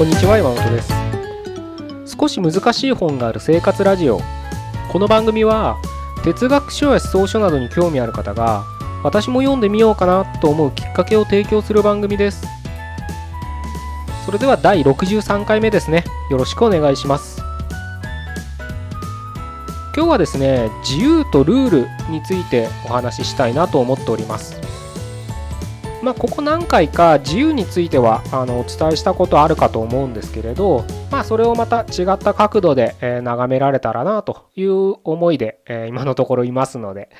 こんにちは山本です。少し難しい本がある生活ラジオ。この番組は哲学書や思想書などに興味ある方が私も読んでみようかなと思うきっかけを提供する番組です。それでは第63回目ですね。よろしくお願いします。今日はですね自由とルールについてお話ししたいなと思っております。まあ、ここ何回か自由についてはあのお伝えしたことあるかと思うんですけれど、まあ、それをまた違った角度で、え眺められたらなという思いで、え今のところいますので、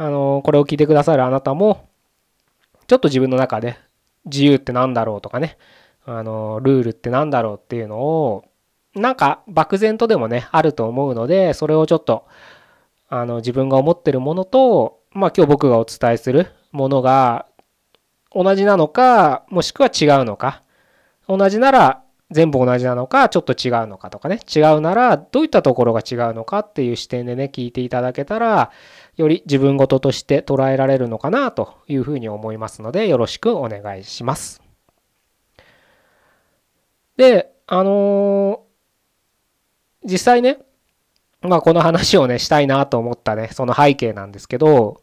あのこれを聞いてくださるあなたもちょっと自分の中で自由って何だろうとかねあのルールって何だろうっていうのをなんか漠然とでもねあると思うのでそれをちょっとあの自分が思ってるものとまあ今日僕がお伝えするものが同じなのか、もしくは違うのか。同じなら全部同じなのか、ちょっと違うのかとかね。違うならどういったところが違うのかっていう視点でね、聞いていただけたら、より自分事として捉えられるのかなというふうに思いますので、よろしくお願いします。で、あのー、実際ね、まあこの話をね、したいなと思ったね、その背景なんですけど、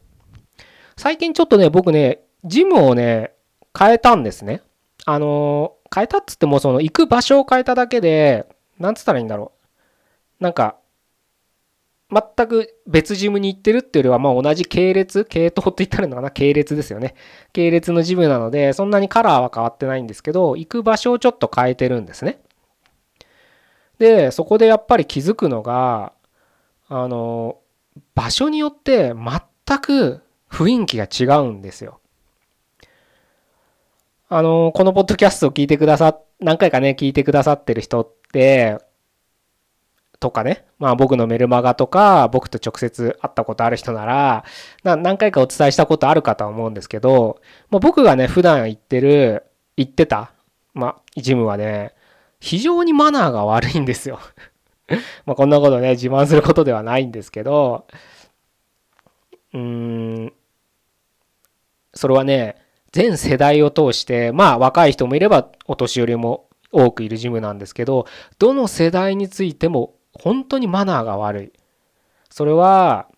最近ちょっとね、僕ね、ジムをね、変えたんですね。あの変えたっつっても、その行く場所を変えただけで、なんつったらいいんだろう。なんか、全く別ジムに行ってるっていうよりは、まあ同じ系列、系統って言ったらいいのかな？系列ですよね。系列のジムなので、そんなにカラーは変わってないんですけど、行く場所をちょっと変えてるんですね。で、そこでやっぱり気づくのが、あの、場所によって全く雰囲気が違うんですよ。あの、このポッドキャストを聞いてくださ、何回かね、聞いてくださってる人って、とかね、まあ僕のメルマガとか、僕と直接会ったことある人なら、な何回かお伝えしたことあるかとは思うんですけど、まあ、僕がね、普段行ってる、行ってた、まあ、ジムはね、非常にマナーが悪いんですよ。まあこんなことね、自慢することではないんですけど、うーん、それはね、全世代を通して、まあ若い人もいればお年寄りも多くいるジムなんですけど、どの世代についても本当にマナーが悪い。それは、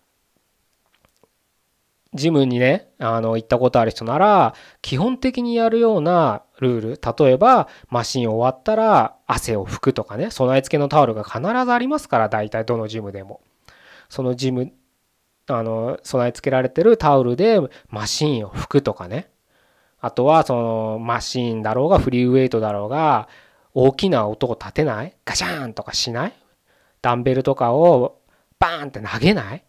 ジムにね、あの、行ったことある人なら、基本的にやるようなルール。例えば、マシン終わったら汗を拭くとかね、備え付けのタオルが必ずありますから、大体どのジムでも。そのジム、あの、備え付けられてるタオルでマシンを拭くとかね。あとはそのマシーンだろうがフリーウェイトだろうが大きな音を立てない？ガシャーンとかしない？ダンベルとかをバーンって投げない？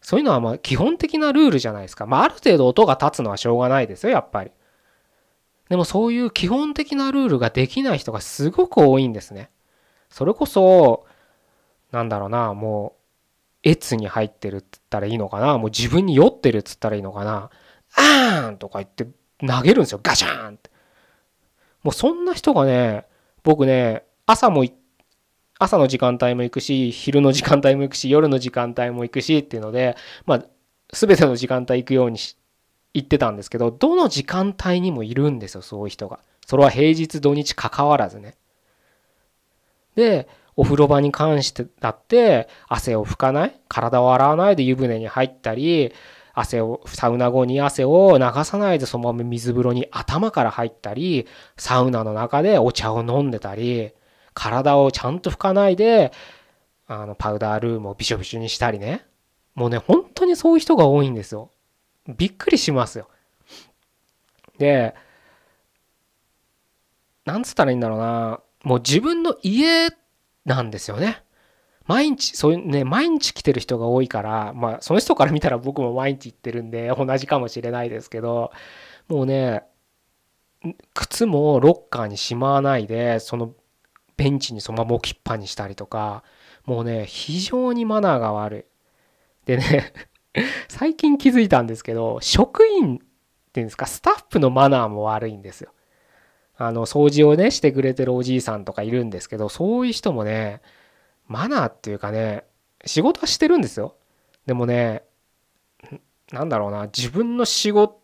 そういうのはまあ基本的なルールじゃないですか。まあある程度音が立つのはしょうがないですよ、やっぱり。でもそういう基本的なルールができない人がすごく多いんですね。それこそ、なんだろうな、もう、越に入ってるって言ったらいいのかな、もう自分に酔ってるって言ったらいいのかな？あーんとか言って投げるんですよ。ガシャーンって。もうそんな人がね、僕ね、朝も朝の時間帯も行くし、昼の時間帯も行くし、夜の時間帯も行くしっていうので、まあ、全ての時間帯行くように言ってたんですけど、どの時間帯にもいるんですよ、そういう人が。それは平日土日関わらずね。で、お風呂場に関してだって、汗を拭かない体を洗わないで湯船に入ったり、汗を、サウナ後に汗を流さないでそのまま水風呂に頭から入ったり、サウナの中でお茶を飲んでたり、体をちゃんと拭かないで、あの、パウダールームをびしょびしょにしたりね。もうね、本当にそういう人が多いんですよ。びっくりしますよ。で、なんつったらいいんだろうな。もう自分の家なんですよね。毎日、そういうね、毎日来てる人が多いから、まあ、その人から見たら僕も毎日行ってるんで、同じかもしれないですけど、もうね、靴もロッカーにしまわないで、そのベンチにそのまま置きっぱにしたりとか、もうね、非常にマナーが悪い。でね 最近気づいたんですけど、職員っていうんですか、スタッフのマナーも悪いんですよ。あの、掃除をね、してくれてるおじいさんとかいるんですけど、そういう人もね、マナーっていうかね、仕事はしてるんですよ。でもね、なんだろうな、自分の仕事、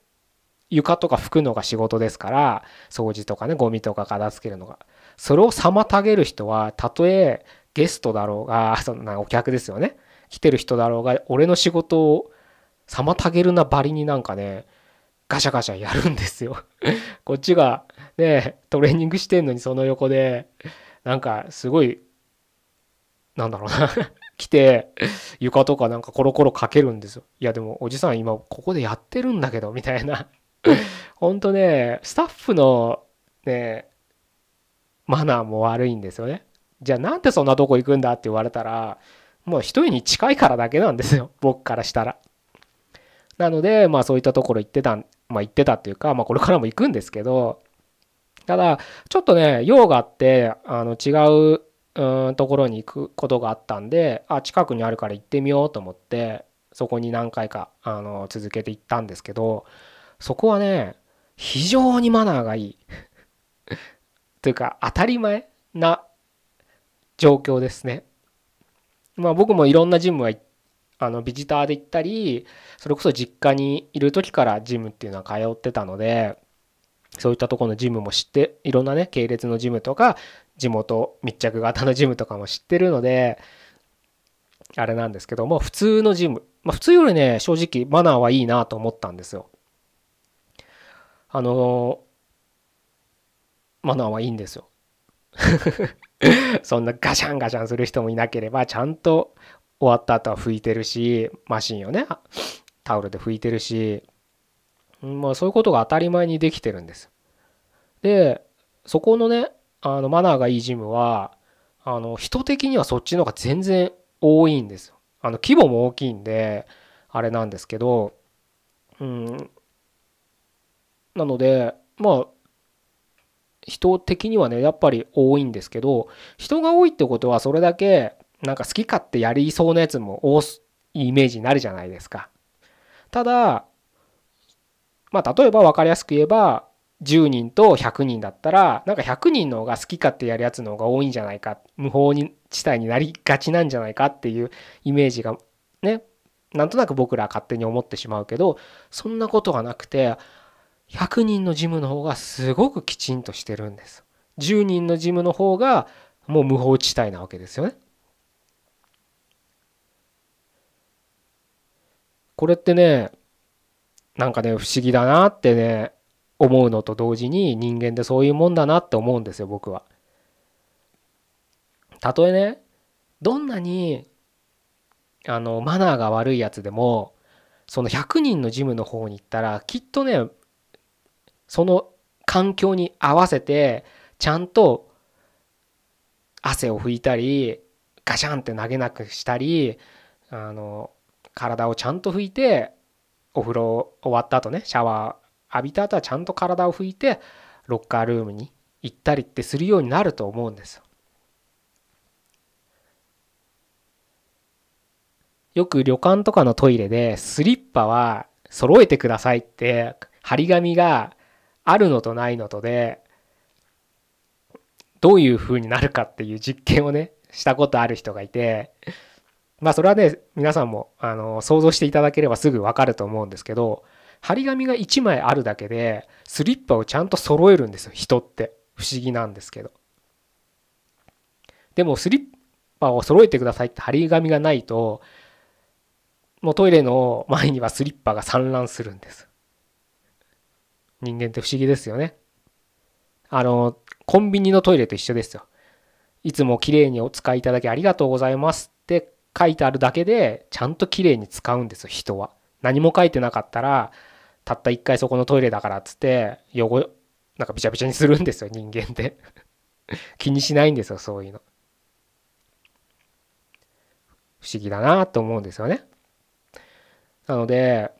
床とか拭くのが仕事ですから、掃除とかね、ゴミとか片付けるのが。それを妨げる人はたとえゲストだろうがそんなお客ですよね来てる人だろうが俺の仕事を妨げるなばりになんかねガシャガシャやるんですよこっちがねトレーニングしてんのにその横でなんかすごいなんだろうな。来て床とかなんかコロコロかけるんですよ。いやでもおじさん今ここでやってるんだけどみたいな。ほんとねスタッフのねマナーも悪いんですよね。じゃあなんでそんなとこ行くんだって言われたらもう一人に近いからだけなんですよ。僕からしたら。なのでまあそういったところ行ってたまあ行ってたっていうかまあこれからも行くんですけどただちょっとね用があってあの違ううんところに行くことがあったんであ近くにあるから行ってみようと思ってそこに何回かあの続けて行ったんですけどそこはね非常にマナーがいい というか当たり前な状況ですね。まあ僕もいろんなジムはあのビジターで行ったりそれこそ実家にいる時からジムっていうのは通ってたのでそういったとこのジムも知っていろんなね系列のジムとか地元密着型のジムとかも知ってるのであれなんですけども普通のジム。まあ普通よりね正直マナーはいいなと思ったんですよ。あのマナーはいいんですよ。そんなガシャンガシャンする人もいなければちゃんと終わった後は拭いてるしマシンをねタオルで拭いてるしまあそういうことが当たり前にできてるんです。でそこのねあのマナーがいいジムはあの人的にはそっちの方が全然多いんですよ。あの規模も大きいんであれなんですけどうんなのでまあ人的にはねやっぱり多いんですけど人が多いってことはそれだけなんか好き勝手やりそうなやつも多いイメージになるじゃないですか。ただまあ例えば分かりやすく言えば10人と100人だったらなんか100人の方が好き勝手やるやつの方が多いんじゃないか無法に地帯になりがちなんじゃないかっていうイメージがねなんとなく僕ら勝手に思ってしまうけどそんなことがなくて100人のジムの方がすごくきちんとしてるんです。10人のジムの方がもう無法地帯なわけですよね。これってねなんかね不思議だなってね思うのと同時に人間ってそういうもんだなって思うんですよ僕は。たとえねどんなにあのマナーが悪いやつでもその100人のジムの方に行ったらきっとねその環境に合わせてちゃんと汗を拭いたりガシャンって投げなくしたりあの体をちゃんと拭いてお風呂終わった後ねシャワー浴びた後はちゃんと体を拭いてロッカールームに行ったりってするようになると思うんですよ。よく旅館とかのトイレでスリッパは揃えてくださいって張り紙があるのとないのとでどういう風になるかっていう実験をねしたことある人がいてまあそれはね皆さんもあの想像していただければすぐ分かると思うんですけど張り紙が1枚あるだけでスリッパをちゃんと揃えるんですよ人って。不思議なんですけど。でもスリッパを揃えてくださいって張り紙がないともうトイレの前にはスリッパが散乱するんです。人間って不思議ですよね。あのコンビニのトイレと一緒ですよ。いつもきれいにお使いいただきありがとうございますって書いてあるだけでちゃんときれいに使うんですよ人は。何も書いてなかったらたった一回そこのトイレだからっつって汚なんかびちゃびちゃにするんですよ人間って 気にしないんですよそういうの。不思議だなと思うんですよね。なので、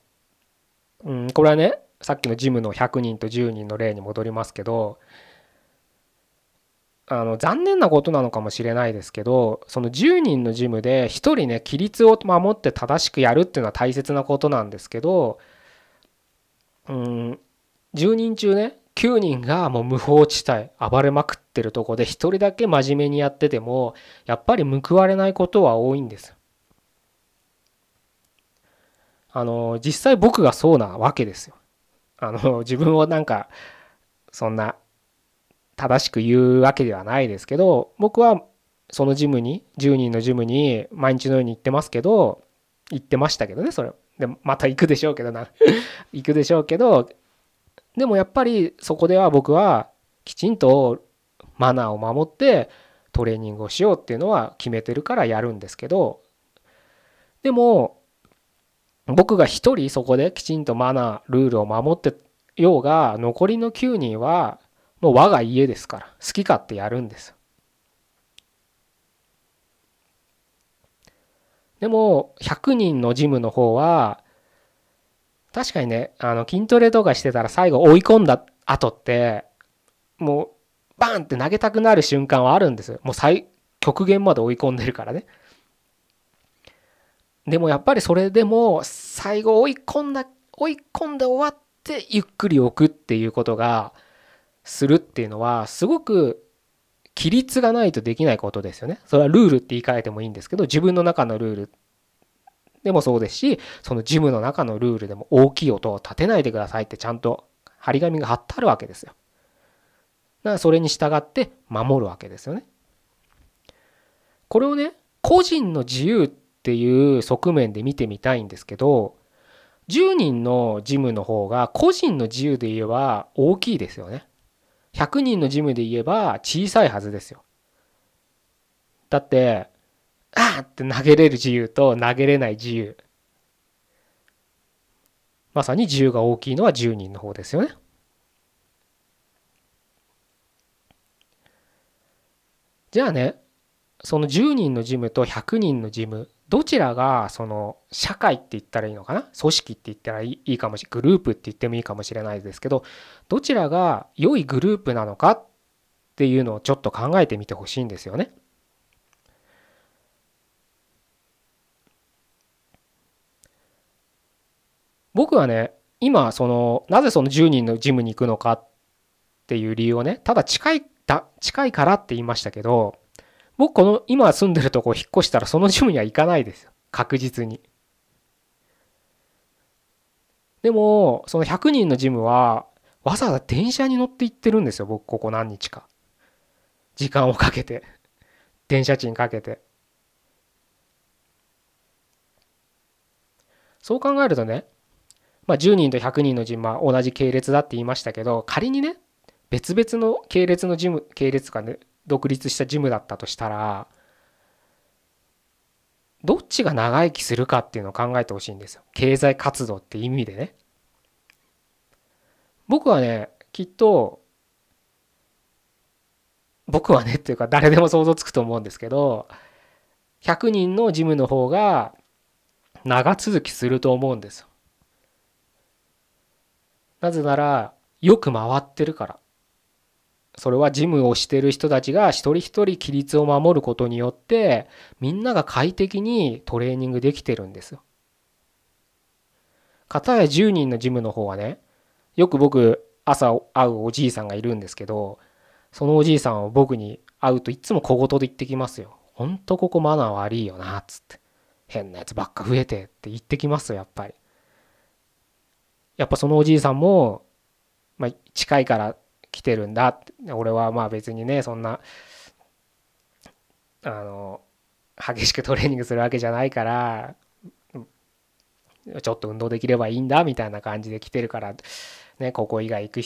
うん、これはねさっきのジムの100人と10人の例に戻りますけどあの残念なことなのかもしれないですけどその10人のジムで1人ね規律を守って正しくやるっていうのは大切なことなんですけどうん10人中ね9人がもう無法地帯暴れまくってるとこで1人だけ真面目にやっててもやっぱり報われないことは多いんです。あの実際僕がそうなわけですよ。あの自分をなんかそんな正しく言うわけではないですけど僕はそのジムに10人のジムに毎日のように行ってますけど行ってましたけどねそれでまた行くでしょうけどな。行くでしょうけどでもやっぱりそこでは僕はきちんとマナーを守ってトレーニングをしようっていうのは決めてるからやるんですけどでも僕が一人そこできちんとマナールールを守ってようが残りの9人はもう我が家ですから好き勝手やるんです。でも100人のジムの方は確かにねあの筋トレとかしてたら最後追い込んだ後ってもうバーンって投げたくなる瞬間はあるんですよ。もう最極限まで追い込んでるからね。でもやっぱりそれでも最後追い込んだ追い込んで終わってゆっくり置くっていうことがするっていうのはすごく規律がないとできないことですよね。それはルールって言い換えてもいいんですけど自分の中のルールでもそうですしそのジムの中のルールでも大きい音を立てないでくださいってちゃんと張り紙が貼ってあるわけですよ。だからそれに従って守るわけですよね。これをね個人の自由っていう側面で見てみたいんですけど10人のジムの方が個人の自由で言えば大きいですよね。100人のジムで言えば小さいはずですよ。だって、あーって投げれる自由と投げれない自由。まさに自由が大きいのは10人の方ですよね。じゃあね、その10人のジムと100人のジム、どちらがその社会って言ったらいいのかな？組織って言ったらいいかもしれグループって言ってもいいかもしれないですけどどちらが良いグループなのかっていうのをちょっと考えてみてほしいんですよね。僕はね今そのなぜその10人のジムに行くのかっていう理由をねただ近いだ近いからって言いましたけど僕この今住んでるとこ引っ越したらそのジムには行かないですよ。確実に。でもその100人のジムはわざわざ電車に乗って行ってるんですよ。僕ここ何日か。時間をかけて。電車賃かけて。そう考えるとねまあ10人と100人のジムは同じ系列だって言いましたけど仮にね別々の系列のジム系列かね独立したジムだったとしたらどっちが長生きするかっていうのを考えてほしいんですよ。経済活動って意味でね。僕はねきっと僕はねっていうか誰でも想像つくと思うんですけど100人のジムの方が長続きすると思うんですよ。なぜならよく回ってるから。それはジムをしてる人たちが一人一人規律を守ることによってみんなが快適にトレーニングできてるんですよ。かたや10人のジムの方はねよく僕朝会うおじいさんがいるんですけどそのおじいさんを僕に会うといつも小言で言ってきますよ。ほんとここマナー悪いよなっつって。変なやつばっか増えてって言ってきますよやっぱり。やっぱそのおじいさんも、まあ、近いから来てるんだ俺はまあ別にねそんなあの激しくトレーニングするわけじゃないからちょっと運動できればいいんだみたいな感じで来てるからねここ以外行く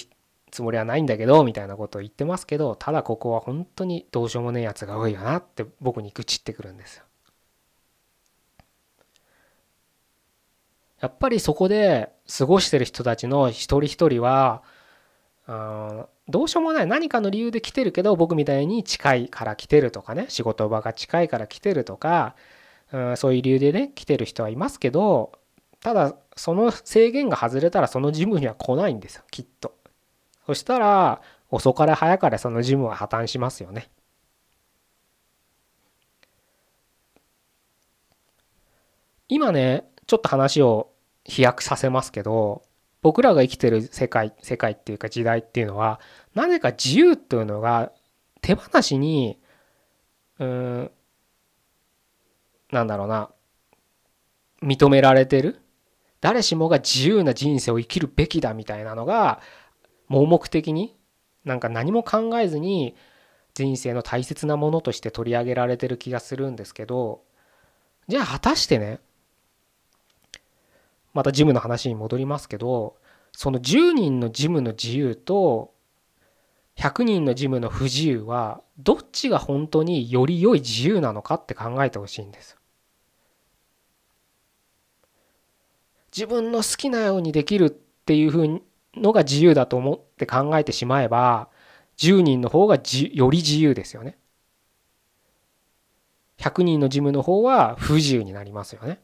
つもりはないんだけどみたいなことを言ってますけどただここは本当にどうしようもねえやつが多いよなって僕に愚痴ってくるんですよ。やっぱりそこで過ごしてる人たちの一人一人はどうしようもない何かの理由で来てるけど僕みたいに近いから来てるとかね仕事場が近いから来てるとか、うん、そういう理由でね来てる人はいますけどただその制限が外れたらそのジムには来ないんですよきっと。そしたら遅かれ早かれそのジムは破綻しますよね。今ねちょっと話を飛躍させますけど僕らが生きてる世界世界っていうか時代っていうのはなぜか自由というのが手放しにうんなんだろうな認められてる。誰しもが自由な人生を生きるべきだみたいなのが盲目的になんか何も考えずに人生の大切なものとして取り上げられてる気がするんですけどじゃあ果たしてねまたジムの話に戻りますけどその10人のジムの自由と100人のジムの不自由はどっちが本当により良い自由なのかって考えてほしいんです。自分の好きなようにできるっていうふうのが自由だと思って考えてしまえば10人の方がじより自由ですよね。100人のジムの方は不自由になりますよね。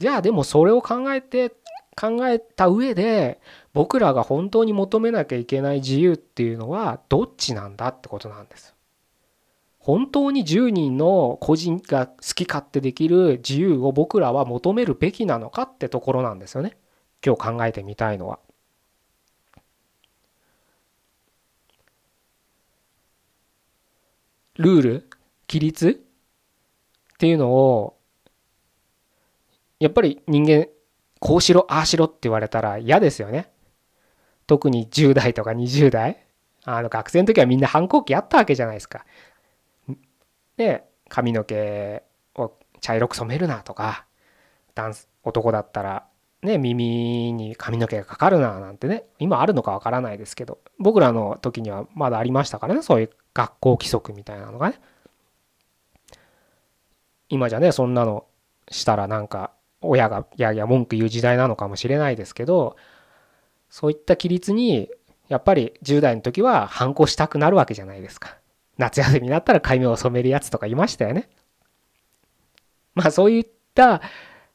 じゃあでもそれを考えて考えた上で僕らが本当に求めなきゃいけない自由っていうのはどっちなんだってことなんです。本当に10人の個人が好き勝手できる自由を僕らは求めるべきなのかってところなんですよね。今日考えてみたいのは。ルール規律っていうのをやっぱり人間こうしろああしろって言われたら嫌ですよね。特に10代とか20代あの学生の時はみんな反抗期あったわけじゃないですか。で髪の毛を茶色く染めるなとか男だったらね耳に髪の毛がかかるななんてね今あるのかわからないですけど僕らの時にはまだありましたからねそういう学校規則みたいなのがね今じゃねそんなのしたらなんか親がいやいや文句言う時代なのかもしれないですけどそういった規律にやっぱり10代の時は反抗したくなるわけじゃないですか。夏休みになったら髪を染めるやつとかいましたよね。まあそういった、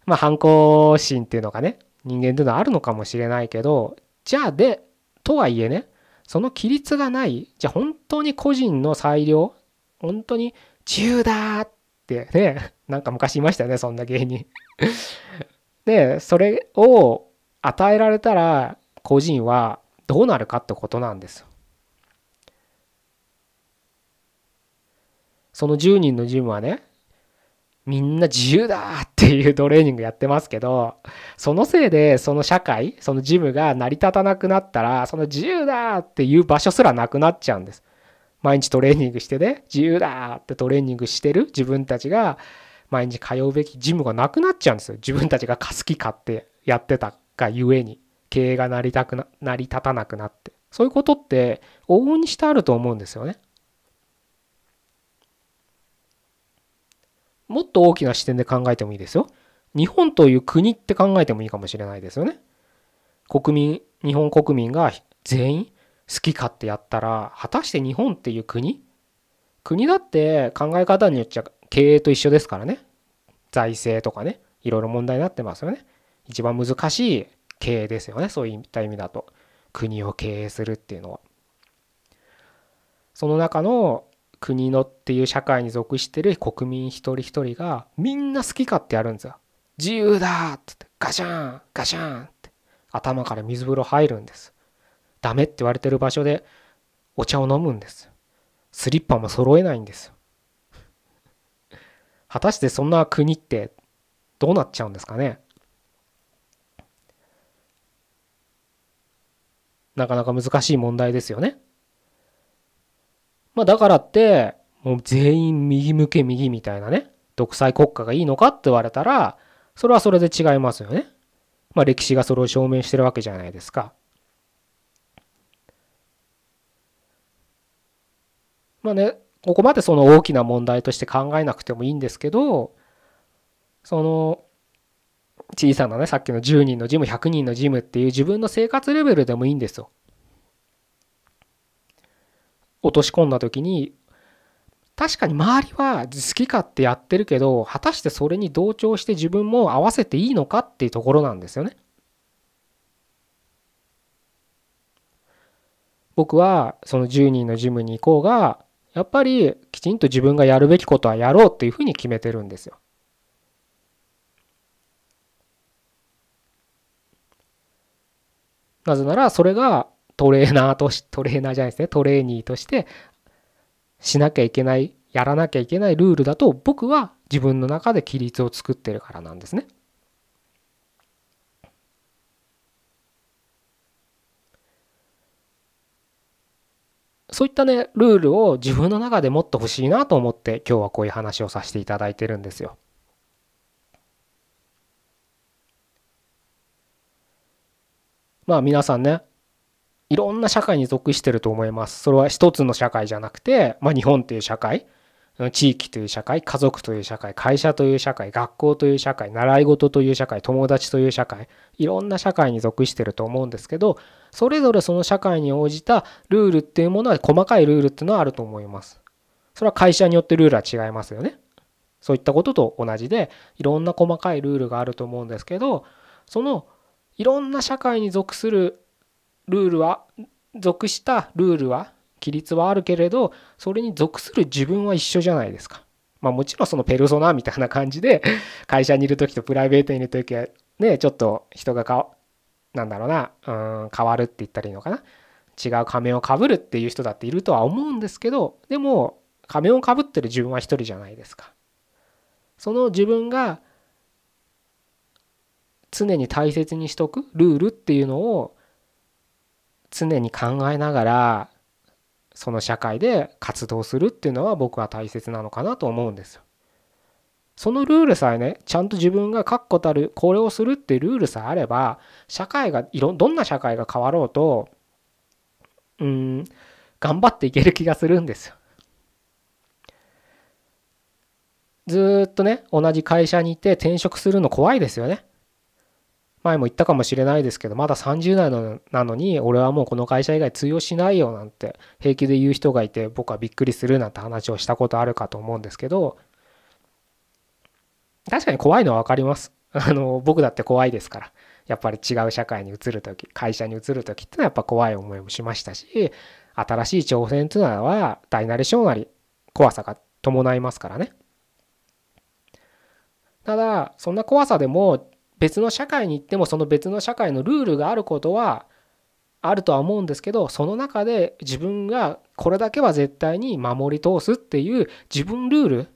まあ、反抗心っていうのがね人間というのはあるのかもしれないけどじゃあでとはいえねその規律がないじゃあ本当に個人の裁量本当に自由だってねなんか昔いましたよねそんな芸人 でそれを与えられたら個人はどうなるかってことなんですその10人のジムはねみんな自由だっていうトレーニングやってますけどそのせいでその社会そのジムが成り立たなくなったらその自由だっていう場所すらなくなっちゃうんです。毎日トレーニングしてね自由だってトレーニングしてる自分たちが毎日通うべきジムがなくなっちゃうんですよ。自分たちが好き勝手やってたがゆえに。経営が成りたくな成り立たなくなって。そういうことって往々にしてあると思うんですよね。もっと大きな視点で考えてもいいですよ。日本という国って考えてもいいかもしれないですよね。国民、日本国民が全員好き勝手やったら、果たして日本っていう国？国だって考え方によっちゃ経営と一緒ですからね。財政とかね、いろいろ問題になってますよね。一番難しい経営ですよね。そういった意味だと。国を経営するっていうのは。その中の国のっていう社会に属してる国民一人一人がみんな好き勝手やるんですよ。自由だってガシャンガシャンって頭から水風呂入るんです。ダメって言われてる場所でお茶を飲むんです。スリッパも揃えないんです果たしてそんな国ってどうなっちゃうんですかね？なかなか難しい問題ですよね。まあだからって、もう全員右向け右みたいなね、独裁国家がいいのかって言われたら、それはそれで違いますよね。まあ歴史がそれを証明してるわけじゃないですか。まあね、ここまでその大きな問題として考えなくてもいいんですけど、その小さなね、さっきの10人のジム、100人のジムっていう自分の生活レベルでもいいんですよ。落とし込んだ時に確かに周りは好き勝手やってるけど果たしてそれに同調して自分も合わせていいのかっていうところなんですよね。僕はその10人のジムに行こうがやっぱりきちんと自分がやるべきことはやろうっていうふうに決めてるんですよ。なぜならそれがトレーナーとし トレーナーじゃないですねトレーニーとしてしなきゃいけないやらなきゃいけないルールだと僕は自分の中で規律を作ってるからなんですね。そういったねルールを自分の中でもっと欲しいなと思って今日はこういう話をさせていただいてるんですよ。まあ皆さんねいろんな社会に属してると思います。それは一つの社会じゃなくて、まあ、日本っていう社会地域という社会家族という社会会社という社会学校という社会習い事という社会友達という社会いろんな社会に属してると思うんですけどそれぞれその社会に応じたルールっていうものは細かいルールっていうのはあると思います。それは会社によってルールは違いますよね。そういったことと同じでいろんな細かいルールがあると思うんですけどそのいろんな社会に属するルールは属したルールは規律はあるけれどそれに属する自分は一緒じゃないですか。まあもちろんそのペルソナみたいな感じで 会社にいる時とプライベートにいる時はねちょっと人がかなんだろうなうん変わるって言ったらいいのかな違う仮面をかぶるっていう人だっているとは思うんですけどでも仮面をかぶってる自分は一人じゃないですか。その自分が常に大切にしとくルールっていうのを常に考えながらその社会で活動するっていうのは僕は大切なのかなと思うんですよ。そのルールさえねちゃんと自分が確固たるこれをするっていうルールさえあれば社会がいろどんな社会が変わろうとうん頑張っていける気がするんですよ。ずっとね同じ会社にいて転職するの怖いですよね。前も言ったかもしれないですけどまだ30代なのに俺はもうこの会社以外通用しないよなんて平気で言う人がいて僕はびっくりするなんて話をしたことあるかと思うんですけど確かに怖いのは分かります。あの僕だって怖いですからやっぱり違う社会に移る時会社に移る時ってのはやっぱ怖い思いもしましたし新しい挑戦っていうのは大なり小なり怖さが伴いますからね。ただそんな怖さでも別の社会に行ってもその別の社会のルールがあることはあるとは思うんですけどその中で自分がこれだけは絶対に守り通すっていう自分ルール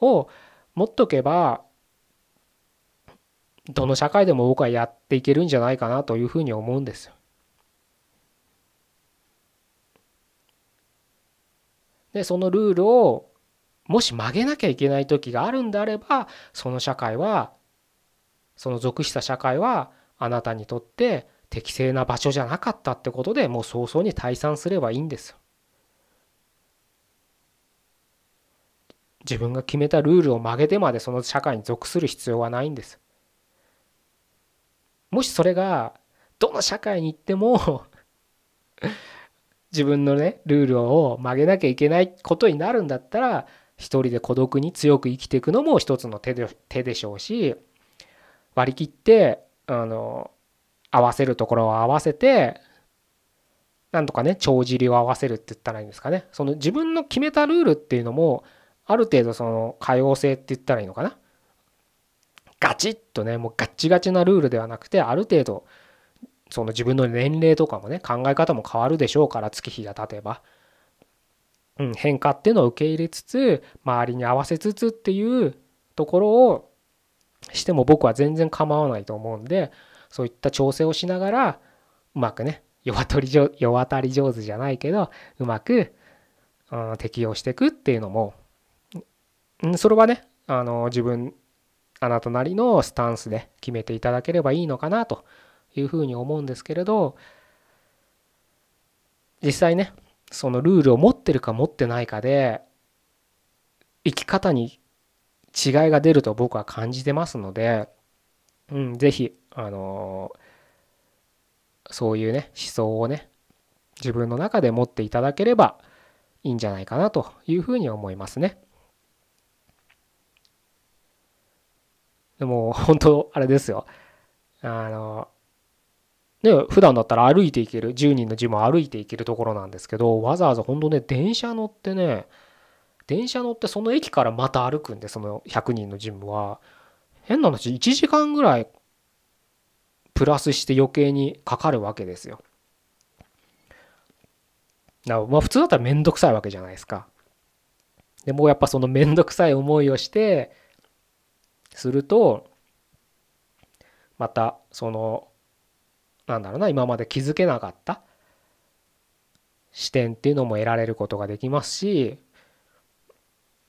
を持っとけばどの社会でも僕はやっていけるんじゃないかなというふうに思うんですよ。でそのルールをもし曲げなきゃいけない時があるんであればその社会はその属した社会はあなたにとって適正な場所じゃなかったってことでもう早々に退散すればいいんです。自分が決めたルールを曲げてまでその社会に属する必要はないんです。もしそれがどの社会に行っても 自分のねルールを曲げなきゃいけないことになるんだったら一人で孤独に強く生きていくのも一つの手で手でしょうし割り切ってあの合わせるところを合わせてなんとかね帳尻を合わせるって言ったらいいんですかね。その自分の決めたルールっていうのもある程度その可用性って言ったらいいのかな。ガチッとねもうガッチガチなルールではなくてある程度その自分の年齢とかもね考え方も変わるでしょうから月日が経てば、うん、変化っていうのを受け入れつつ周りに合わせつつっていうところをしても僕は全然構わないと思うんでそういった調整をしながらうまくね世渡り世渡り上手じゃないけどうまく、うん、適用していくっていうのもんそれはねあの自分あなたなりのスタンスで決めていただければいいのかなというふうに思うんですけれど実際ねそのルールを持ってるか持ってないかで生き方に違いが出ると僕は感じてますので、うん、ぜひ、あのー、そういうね、思想をね、自分の中で持っていただければいいんじゃないかなというふうに思いますね。でも、本当、あれですよ。あの、ね、普段だったら歩いていける、10人のジム歩いていけるところなんですけど、わざわざ本当ね、電車乗ってね、電車乗ってその駅からまた歩くんでその100人のジムは変な話1時間ぐらいプラスして余計にかかるわけですよ。まあ普通だったら面倒くさいわけじゃないですか。でもやっぱその面倒くさい思いをしてするとまたそのなんだろうな今まで気づけなかった視点っていうのも得られることができますし、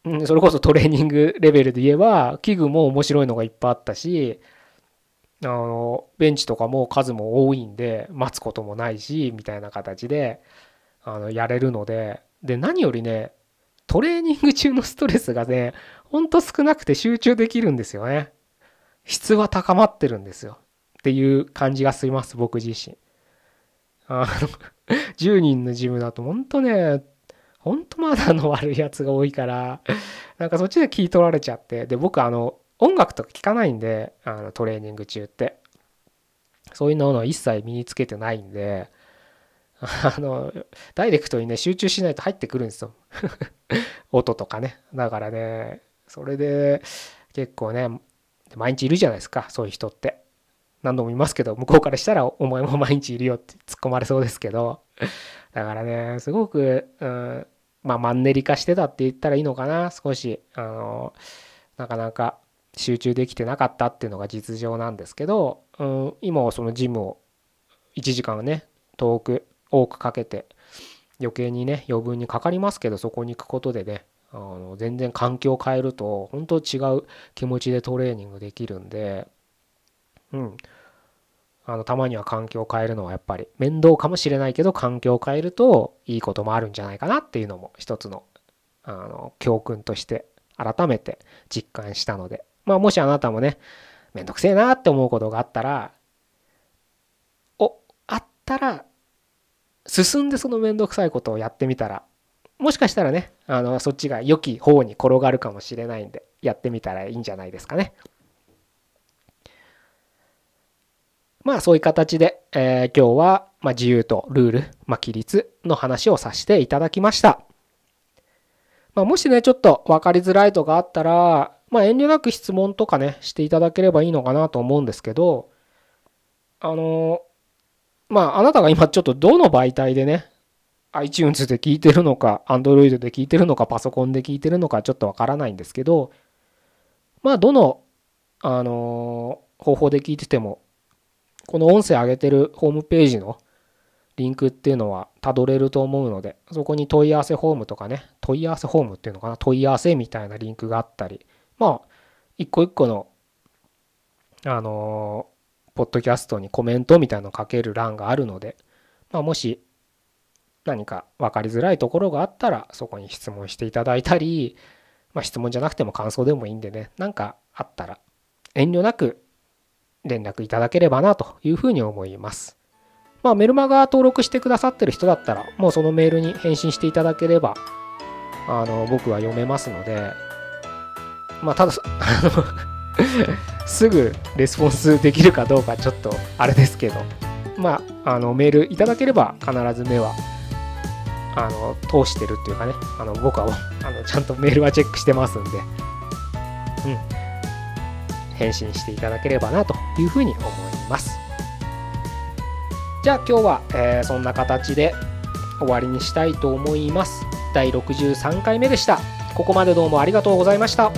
うん、それこそトレーニングレベルで言えば器具も面白いのがいっぱいあったしあのベンチとかも数も多いんで待つこともないしみたいな形であのやれるのでで何よりねトレーニング中のストレスがねほんと少なくて集中できるんですよね。質は高まってるんですよ。っていう感じがします僕自身。あの 10人のジムだと本当ねほんとまだの悪いやつが多いからなんかそっちで聞い取られちゃってで僕あの音楽とか聞かないんであのトレーニング中って。そういうのを一切身につけてないんであのダイレクトにね集中しないと入ってくるんですよ。音とかね。だからねそれで結構ね毎日いるじゃないですかそういう人って。何度も言いますけど向こうからしたらお前も毎日いるよって突っ込まれそうですけどだからねすごく、うん、まあマンネリ化してたって言ったらいいのかな少しあのなかなか集中できてなかったっていうのが実情なんですけど、うん、今はそのジムを1時間ね遠く多くかけて余計にね余分にかかりますけどそこに行くことでねあの全然環境を変えると本当違う気持ちでトレーニングできるんでうんあのたまには環境を変えるのはやっぱり面倒かもしれないけど環境を変えるといいこともあるんじゃないかなっていうのも一つのあの教訓として改めて実感したのでまあもしあなたもねめんどくせえなって思うことがあったらおあったら進んでそのめんどくさいことをやってみたらもしかしたらねあのそっちが良き方に転がるかもしれないんでやってみたらいいんじゃないですかね。まあそういう形で、えー、今日は、まあ自由とルール、まあ、規律の話をさせていただきました。まあ、もしね、ちょっと分かりづらいとかあったら、まあ、遠慮なく質問とかね、していただければいいのかなと思うんですけど、あのまあ、あなたが今ちょっとどの媒体でね、iTunes で聞いてるのか、Android で聞いてるのか、パソコンで聞いてるのか、ちょっとわからないんですけど、まあ、どの、あの方法で聞いててもこの音声上げてるホームページのリンクっていうのはたどれると思うので、そこに問い合わせフォームとかね、問い合わせフォームっていうのかな、問い合わせみたいなリンクがあったり、まあ、一個一個の、あのー、ポッドキャストにコメントみたいなのを書ける欄があるので、まあ、もし何か分かりづらいところがあったら、そこに質問していただいたり、まあ、質問じゃなくても感想でもいいんでね、なんかあったら、遠慮なく連絡いただければなというふうに思います。まあ、メルマガ登録してくださってる人だったら、もうそのメールに返信していただければ、あの、僕は読めますので、まあ、ただ、あのすぐレスポンスできるかどうかちょっとあれですけど、まあ、あの、メールいただければ必ず目は、あの、通してるっていうかね、あの、僕は、あの、ちゃんとメールはチェックしてますんで、うん。返信していただければなというふうに思います。じゃあ今日は、えー、そんな形で終わりにしたいと思います。第63回目でした。ここまでどうもありがとうございました。